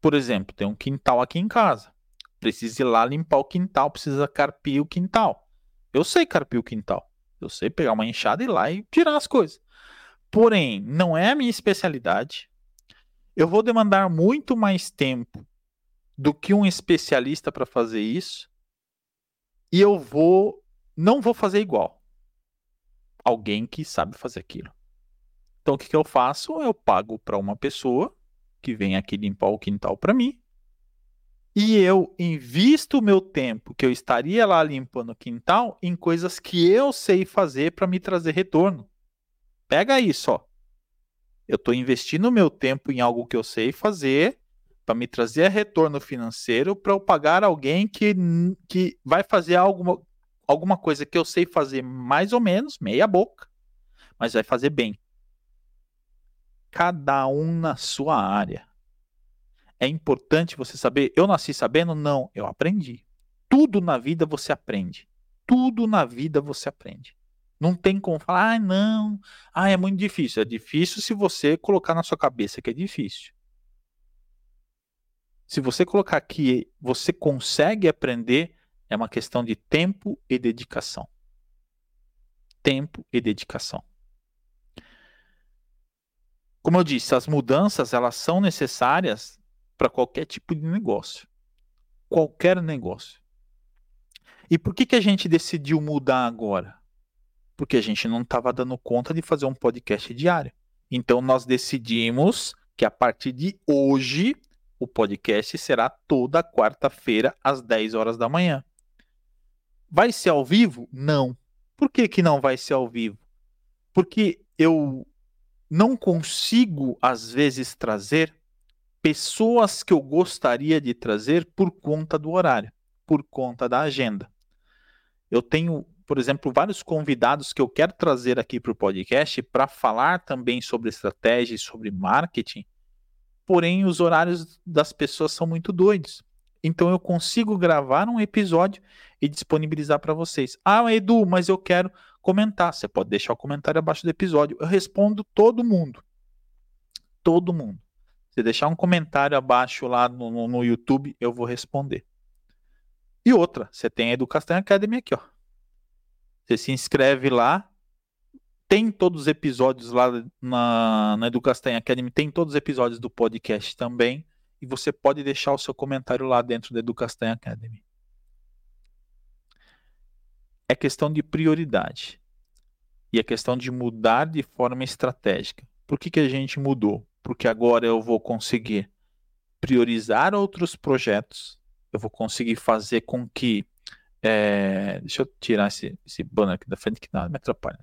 Por exemplo, tem um quintal aqui em casa. Precisa ir lá limpar o quintal, precisa carpir o quintal. Eu sei carpir o quintal. Eu sei pegar uma enxada e ir lá e tirar as coisas. Porém, não é a minha especialidade. Eu vou demandar muito mais tempo do que um especialista para fazer isso. E eu vou não vou fazer igual. Alguém que sabe fazer aquilo. Então o que, que eu faço? Eu pago para uma pessoa que vem aqui limpar o quintal para mim e eu invisto o meu tempo que eu estaria lá limpando o quintal em coisas que eu sei fazer para me trazer retorno. Pega isso, ó. Eu estou investindo o meu tempo em algo que eu sei fazer para me trazer retorno financeiro para eu pagar alguém que, que vai fazer alguma, alguma coisa que eu sei fazer mais ou menos, meia boca, mas vai fazer bem. Cada um na sua área. É importante você saber. Eu nasci sabendo? Não, eu aprendi. Tudo na vida você aprende. Tudo na vida você aprende. Não tem como falar, ah, não, ah, é muito difícil. É difícil se você colocar na sua cabeça que é difícil. Se você colocar que você consegue aprender, é uma questão de tempo e dedicação. Tempo e dedicação. Como eu disse, as mudanças elas são necessárias para qualquer tipo de negócio. Qualquer negócio. E por que, que a gente decidiu mudar agora? porque a gente não estava dando conta de fazer um podcast diário. Então nós decidimos que a partir de hoje o podcast será toda quarta-feira às 10 horas da manhã. Vai ser ao vivo? Não. Por que, que não vai ser ao vivo? Porque eu não consigo, às vezes, trazer pessoas que eu gostaria de trazer por conta do horário, por conta da agenda. Eu tenho por exemplo, vários convidados que eu quero trazer aqui para o podcast para falar também sobre estratégia e sobre marketing, porém os horários das pessoas são muito doidos. Então eu consigo gravar um episódio e disponibilizar para vocês. Ah, Edu, mas eu quero comentar. Você pode deixar o comentário abaixo do episódio. Eu respondo todo mundo. Todo mundo. Deixar um comentário abaixo lá no, no, no YouTube, eu vou responder. E outra, você tem a Educação Academy aqui, ó. Você se inscreve lá. Tem todos os episódios lá na, na Educastanha Academy, tem todos os episódios do podcast também. E você pode deixar o seu comentário lá dentro da Educastanha Academy. É questão de prioridade. E é questão de mudar de forma estratégica. Por que, que a gente mudou? Porque agora eu vou conseguir priorizar outros projetos, eu vou conseguir fazer com que é, deixa eu tirar esse, esse banner aqui da frente que nada me atrapalha.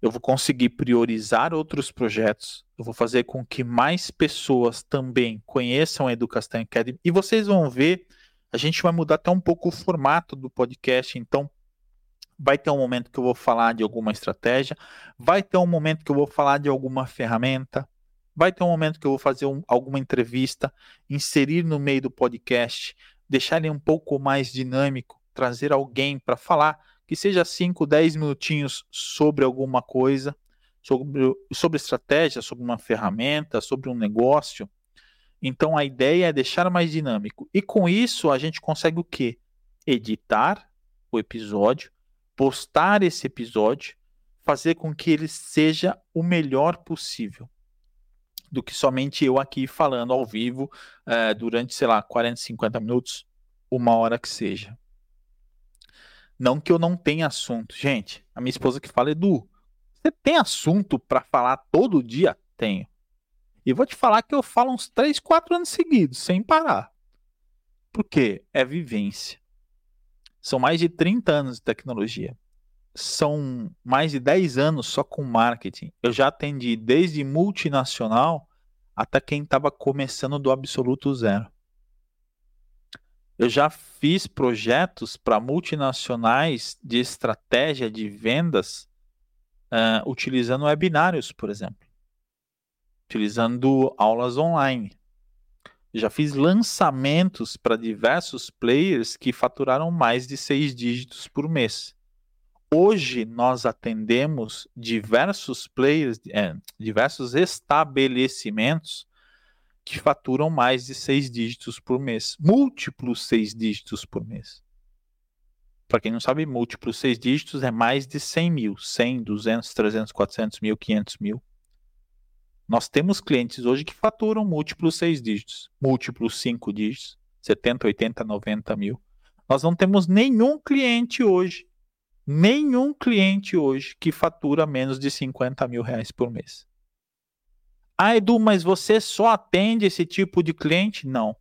Eu vou conseguir priorizar outros projetos. Eu vou fazer com que mais pessoas também conheçam a Educação Academy. E vocês vão ver, a gente vai mudar até um pouco o formato do podcast. Então, vai ter um momento que eu vou falar de alguma estratégia, vai ter um momento que eu vou falar de alguma ferramenta, vai ter um momento que eu vou fazer um, alguma entrevista, inserir no meio do podcast, deixar ele um pouco mais dinâmico trazer alguém para falar, que seja 5, 10 minutinhos sobre alguma coisa, sobre, sobre estratégia, sobre uma ferramenta, sobre um negócio. Então a ideia é deixar mais dinâmico. E com isso a gente consegue o quê? Editar o episódio, postar esse episódio, fazer com que ele seja o melhor possível do que somente eu aqui falando ao vivo eh, durante, sei lá, 40, 50 minutos, uma hora que seja. Não que eu não tenha assunto. Gente, a minha esposa que fala, Edu, você tem assunto para falar todo dia? Tenho. E vou te falar que eu falo uns 3, 4 anos seguidos, sem parar. Porque é vivência. São mais de 30 anos de tecnologia. São mais de 10 anos só com marketing. Eu já atendi desde multinacional até quem estava começando do absoluto zero. Eu já fiz projetos para multinacionais de estratégia de vendas uh, utilizando webinários, por exemplo, utilizando aulas online. Já fiz lançamentos para diversos players que faturaram mais de seis dígitos por mês. Hoje nós atendemos diversos players, é, diversos estabelecimentos que faturam mais de seis dígitos por mês. Múltiplos seis dígitos por mês. Para quem não sabe, múltiplos seis dígitos é mais de 100 mil. 100, 200, 300, 400 mil, 500 mil. Nós temos clientes hoje que faturam múltiplos seis dígitos. Múltiplos cinco dígitos. 70, 80, 90 mil. Nós não temos nenhum cliente hoje, nenhum cliente hoje que fatura menos de 50 mil reais por mês. Ah, Edu, mas você só atende esse tipo de cliente? Não.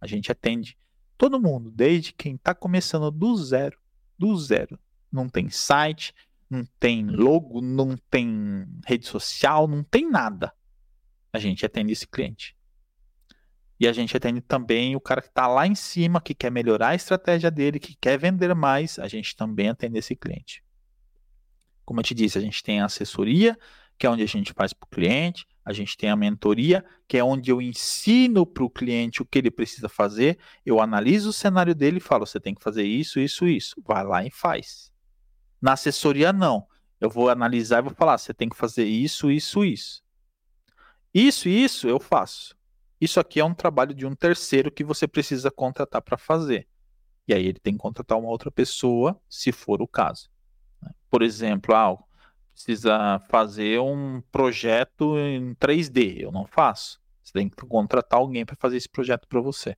A gente atende todo mundo, desde quem está começando do zero, do zero. Não tem site, não tem logo, não tem rede social, não tem nada. A gente atende esse cliente. E a gente atende também o cara que está lá em cima, que quer melhorar a estratégia dele, que quer vender mais, a gente também atende esse cliente. Como eu te disse, a gente tem a assessoria, que é onde a gente faz para o cliente, a gente tem a mentoria, que é onde eu ensino para o cliente o que ele precisa fazer, eu analiso o cenário dele e falo: você tem que fazer isso, isso, isso. Vai lá e faz. Na assessoria, não. Eu vou analisar e vou falar: você tem que fazer isso, isso, isso. Isso isso eu faço. Isso aqui é um trabalho de um terceiro que você precisa contratar para fazer. E aí ele tem que contratar uma outra pessoa, se for o caso. Né? Por exemplo, ah, precisa fazer um projeto em 3D. Eu não faço. Você tem que contratar alguém para fazer esse projeto para você.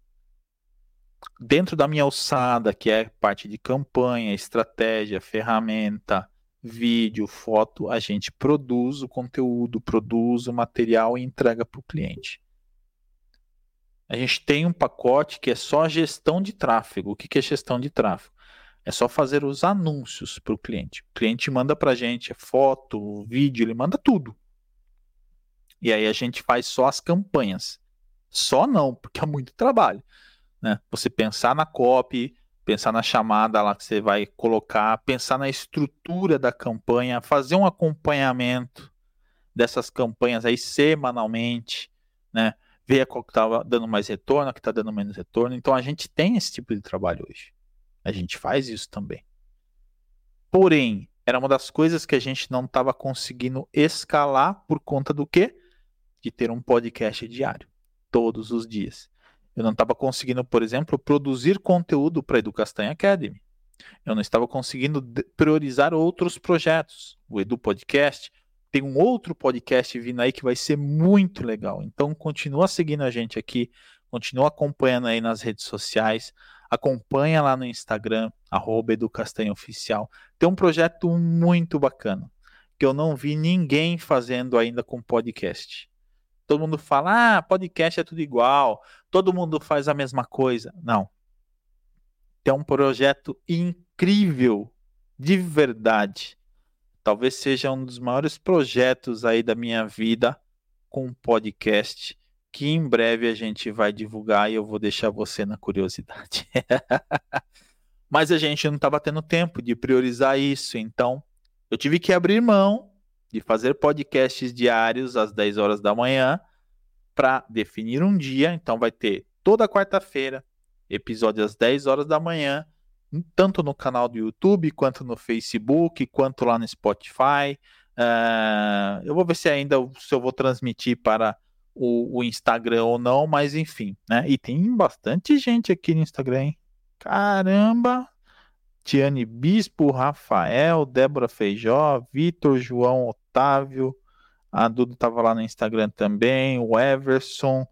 Dentro da minha alçada, que é parte de campanha, estratégia, ferramenta, vídeo, foto, a gente produz o conteúdo, produz o material e entrega para o cliente. A gente tem um pacote que é só gestão de tráfego. O que é gestão de tráfego? É só fazer os anúncios para o cliente. O cliente manda para a gente é foto, vídeo, ele manda tudo. E aí a gente faz só as campanhas. Só não, porque é muito trabalho. Né? Você pensar na copy, pensar na chamada lá que você vai colocar, pensar na estrutura da campanha, fazer um acompanhamento dessas campanhas aí semanalmente, né? Ver qual que está dando mais retorno, a que está dando menos retorno. Então a gente tem esse tipo de trabalho hoje. A gente faz isso também. Porém, era uma das coisas que a gente não estava conseguindo escalar por conta do quê? De ter um podcast diário, todos os dias. Eu não estava conseguindo, por exemplo, produzir conteúdo para a Educastanha Academy. Eu não estava conseguindo priorizar outros projetos. O Edu Podcast, tem um outro podcast vindo aí que vai ser muito legal. Então continua seguindo a gente aqui, continua acompanhando aí nas redes sociais, acompanha lá no Instagram, arroba. Tem um projeto muito bacana, que eu não vi ninguém fazendo ainda com podcast. Todo mundo fala, ah, podcast é tudo igual, todo mundo faz a mesma coisa. Não. Tem um projeto incrível, de verdade talvez seja um dos maiores projetos aí da minha vida com um podcast que em breve a gente vai divulgar e eu vou deixar você na curiosidade. <laughs> Mas a gente não estava tendo tempo de priorizar isso, então eu tive que abrir mão de fazer podcasts diários às 10 horas da manhã para definir um dia. Então vai ter toda quarta-feira, episódio às 10 horas da manhã tanto no canal do YouTube, quanto no Facebook, quanto lá no Spotify. Uh, eu vou ver se ainda se eu vou transmitir para o, o, Instagram ou não, mas enfim, né? E tem bastante gente aqui no Instagram, hein? Caramba! Tiane Bispo, Rafael, Débora Feijó, Vitor, João, Otávio, a Duda estava lá no Instagram também, o Everson,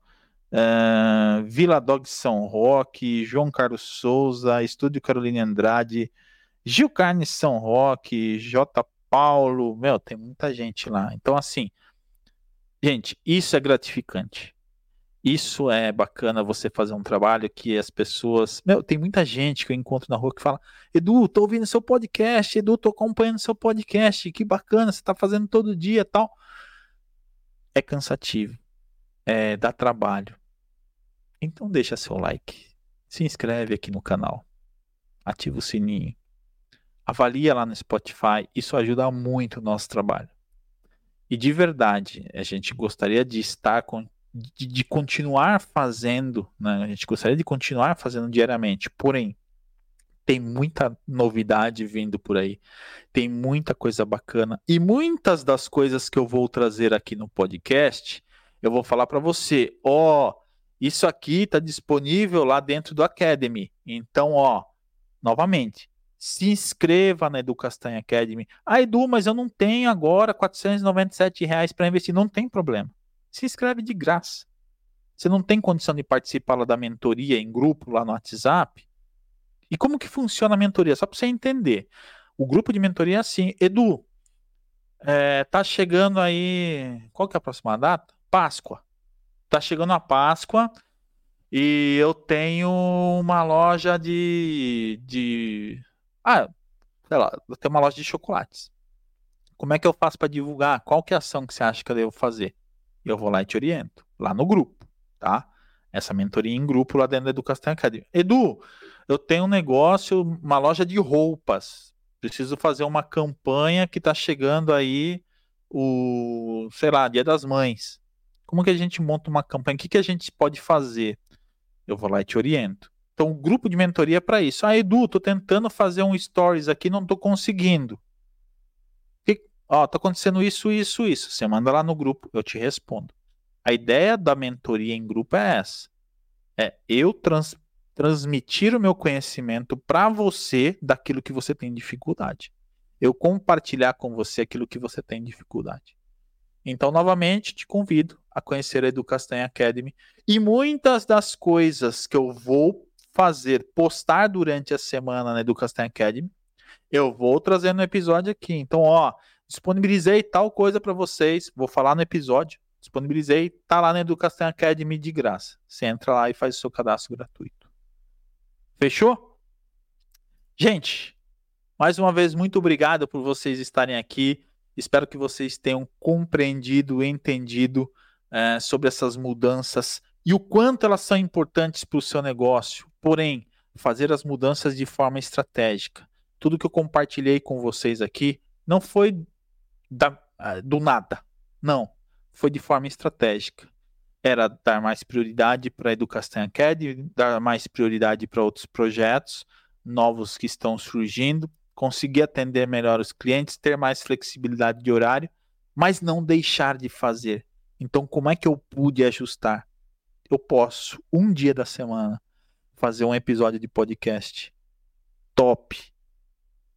Uh, Vila Dog São Roque, João Carlos Souza, Estúdio Carolina Andrade, Gil Carne São Roque, J. Paulo, meu, tem muita gente lá. Então, assim, gente, isso é gratificante. Isso é bacana você fazer um trabalho que as pessoas. Meu, tem muita gente que eu encontro na rua que fala: Edu, tô ouvindo seu podcast, Edu, tô acompanhando seu podcast, que bacana, você tá fazendo todo dia tal. É cansativo, é, dá trabalho. Então deixa seu like, se inscreve aqui no canal, ativa o sininho, avalia lá no Spotify, isso ajuda muito o nosso trabalho. E de verdade, a gente gostaria de estar com, de, de continuar fazendo, né? a gente gostaria de continuar fazendo diariamente, porém tem muita novidade vindo por aí, tem muita coisa bacana e muitas das coisas que eu vou trazer aqui no podcast, eu vou falar para você, ó, oh, isso aqui está disponível lá dentro do Academy. Então, ó, novamente, se inscreva na Edu Castanha Academy. Ah, Edu, mas eu não tenho agora 497 reais para investir. Não tem problema. Se inscreve de graça. Você não tem condição de participar lá da mentoria em grupo lá no WhatsApp? E como que funciona a mentoria? Só para você entender. O grupo de mentoria é assim, Edu, é, tá chegando aí. Qual que é a próxima data? Páscoa tá chegando a Páscoa e eu tenho uma loja de, de ah, sei lá, eu tenho uma loja de chocolates. Como é que eu faço para divulgar? Qual que é a ação que você acha que eu devo fazer? Eu vou lá e te oriento, lá no grupo, tá? essa mentoria em grupo lá dentro da Educação Academy. Edu, eu tenho um negócio, uma loja de roupas. Preciso fazer uma campanha que está chegando aí o, sei lá, Dia das Mães. Como que a gente monta uma campanha? O que, que a gente pode fazer? Eu vou lá e te oriento. Então, o grupo de mentoria é para isso. Ah, Edu, tô tentando fazer um stories aqui, não tô conseguindo. Que, ó, tá acontecendo isso, isso, isso. Você manda lá no grupo, eu te respondo. A ideia da mentoria em grupo é essa. É eu trans, transmitir o meu conhecimento para você daquilo que você tem dificuldade. Eu compartilhar com você aquilo que você tem dificuldade. Então, novamente, te convido a conhecer a Educastanha Academy e muitas das coisas que eu vou fazer, postar durante a semana na Educação Academy, eu vou trazer no episódio aqui. Então, ó, disponibilizei tal coisa para vocês, vou falar no episódio. Disponibilizei, tá lá na Educação Academy de graça. Você entra lá e faz o seu cadastro gratuito. Fechou? Gente, mais uma vez, muito obrigado por vocês estarem aqui. Espero que vocês tenham compreendido, entendido é, sobre essas mudanças e o quanto elas são importantes para o seu negócio. Porém, fazer as mudanças de forma estratégica. Tudo que eu compartilhei com vocês aqui não foi da, ah, do nada. Não. Foi de forma estratégica. Era dar mais prioridade para a Educação Academy, dar mais prioridade para outros projetos novos que estão surgindo, conseguir atender melhor os clientes, ter mais flexibilidade de horário, mas não deixar de fazer. Então, como é que eu pude ajustar? Eu posso, um dia da semana, fazer um episódio de podcast top.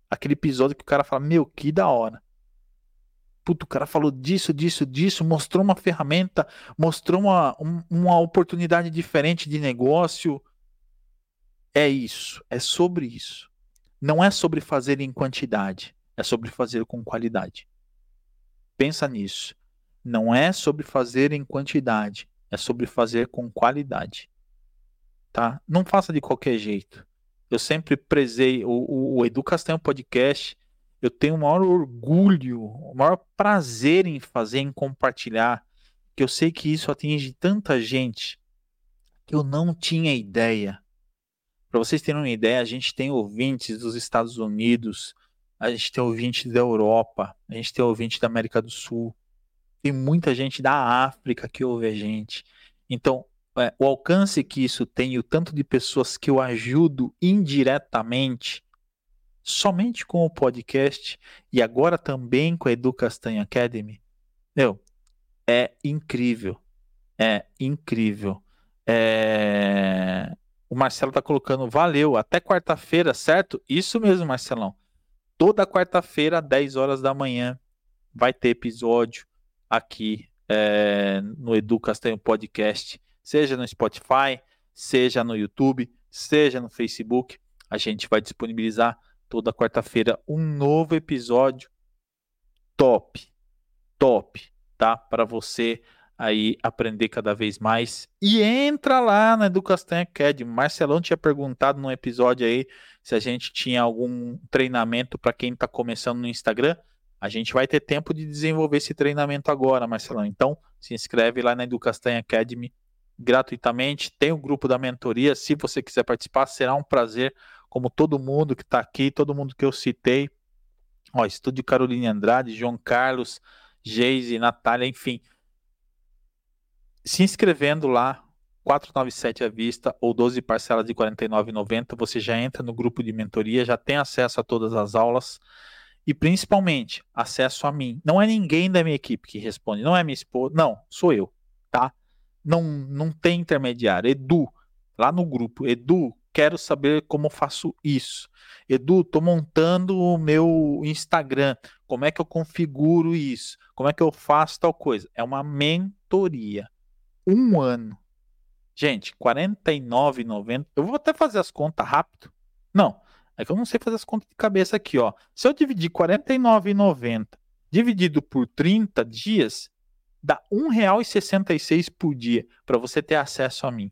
Aquele episódio que o cara fala, meu, que da hora. Puto, o cara falou disso, disso, disso, mostrou uma ferramenta, mostrou uma, um, uma oportunidade diferente de negócio. É isso, é sobre isso. Não é sobre fazer em quantidade, é sobre fazer com qualidade. Pensa nisso. Não é sobre fazer em quantidade, é sobre fazer com qualidade. Tá? Não faça de qualquer jeito. Eu sempre prezei o, o, o Edu Castanho Podcast. Eu tenho o maior orgulho, o maior prazer em fazer, em compartilhar. Que eu sei que isso atinge tanta gente que eu não tinha ideia. Para vocês terem uma ideia, a gente tem ouvintes dos Estados Unidos, a gente tem ouvintes da Europa, a gente tem ouvintes da América do Sul, tem muita gente da África que ouve a gente. Então, é, o alcance que isso tem, o tanto de pessoas que eu ajudo indiretamente, somente com o podcast e agora também com a Edu Castanha Academy, meu, é incrível. É incrível. É... O Marcelo tá colocando, valeu, até quarta-feira, certo? Isso mesmo, Marcelão. Toda quarta-feira, 10 horas da manhã, vai ter episódio aqui é, no Edu Castanho Podcast, seja no Spotify, seja no YouTube, seja no Facebook. A gente vai disponibilizar toda quarta-feira um novo episódio top, top, tá? Para você aí aprender cada vez mais. E entra lá na Educação Academy. Marcelão tinha perguntado no episódio aí se a gente tinha algum treinamento para quem está começando no Instagram. A gente vai ter tempo de desenvolver esse treinamento agora, Marcelão. Então, se inscreve lá na Educastanha Academy gratuitamente. Tem o grupo da mentoria. Se você quiser participar, será um prazer. Como todo mundo que está aqui, todo mundo que eu citei. Ó, Estúdio Caroline Andrade, João Carlos, Geise, Natália, enfim. Se inscrevendo lá, 497 à vista ou 12 parcelas de R$ 49,90, você já entra no grupo de mentoria, já tem acesso a todas as aulas e principalmente acesso a mim. Não é ninguém da minha equipe que responde, não é minha esposa, não, sou eu, tá? Não, não tem intermediário. Edu, lá no grupo, Edu, quero saber como faço isso. Edu, tô montando o meu Instagram. Como é que eu configuro isso? Como é que eu faço tal coisa? É uma mentoria. Um ano. Gente, R$ 49,90. Eu vou até fazer as contas rápido. Não, é que eu não sei fazer as contas de cabeça aqui, ó. Se eu dividir R$ 49,90 dividido por 30 dias, dá R$ 1,66 por dia para você ter acesso a mim.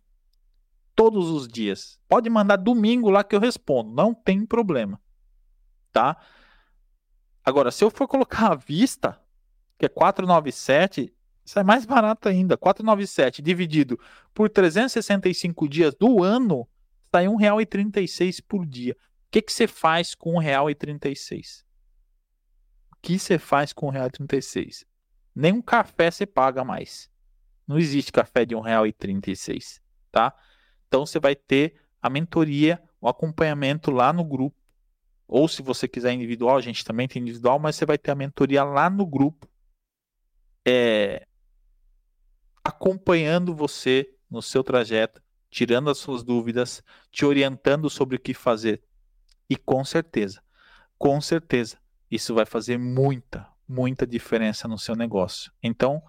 Todos os dias. Pode mandar domingo lá que eu respondo, não tem problema. Tá? Agora, se eu for colocar à vista, que é 497, Sai mais barato ainda. 497 dividido por 365 dias do ano, sai R$ 1,36 por dia. Que, que você faz com R$ 1,36? O que você faz com R$ 1,36? Nem um café você paga mais. Não existe café de R$ 1,36, tá? Então você vai ter a mentoria, o acompanhamento lá no grupo. Ou se você quiser individual, a gente também tem individual, mas você vai ter a mentoria lá no grupo. É, acompanhando você no seu trajeto, tirando as suas dúvidas, te orientando sobre o que fazer. E com certeza, com certeza, isso vai fazer muita, muita diferença no seu negócio. Então,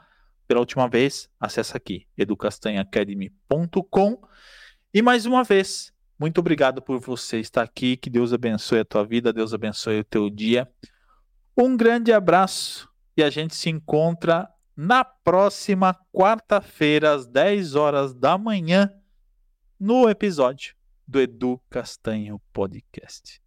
pela última vez, acessa aqui educastanhaacademy.com e mais uma vez, muito obrigado por você estar aqui. Que Deus abençoe a tua vida, Deus abençoe o teu dia. Um grande abraço e a gente se encontra na próxima quarta-feira, às 10 horas da manhã, no episódio do Edu Castanho Podcast.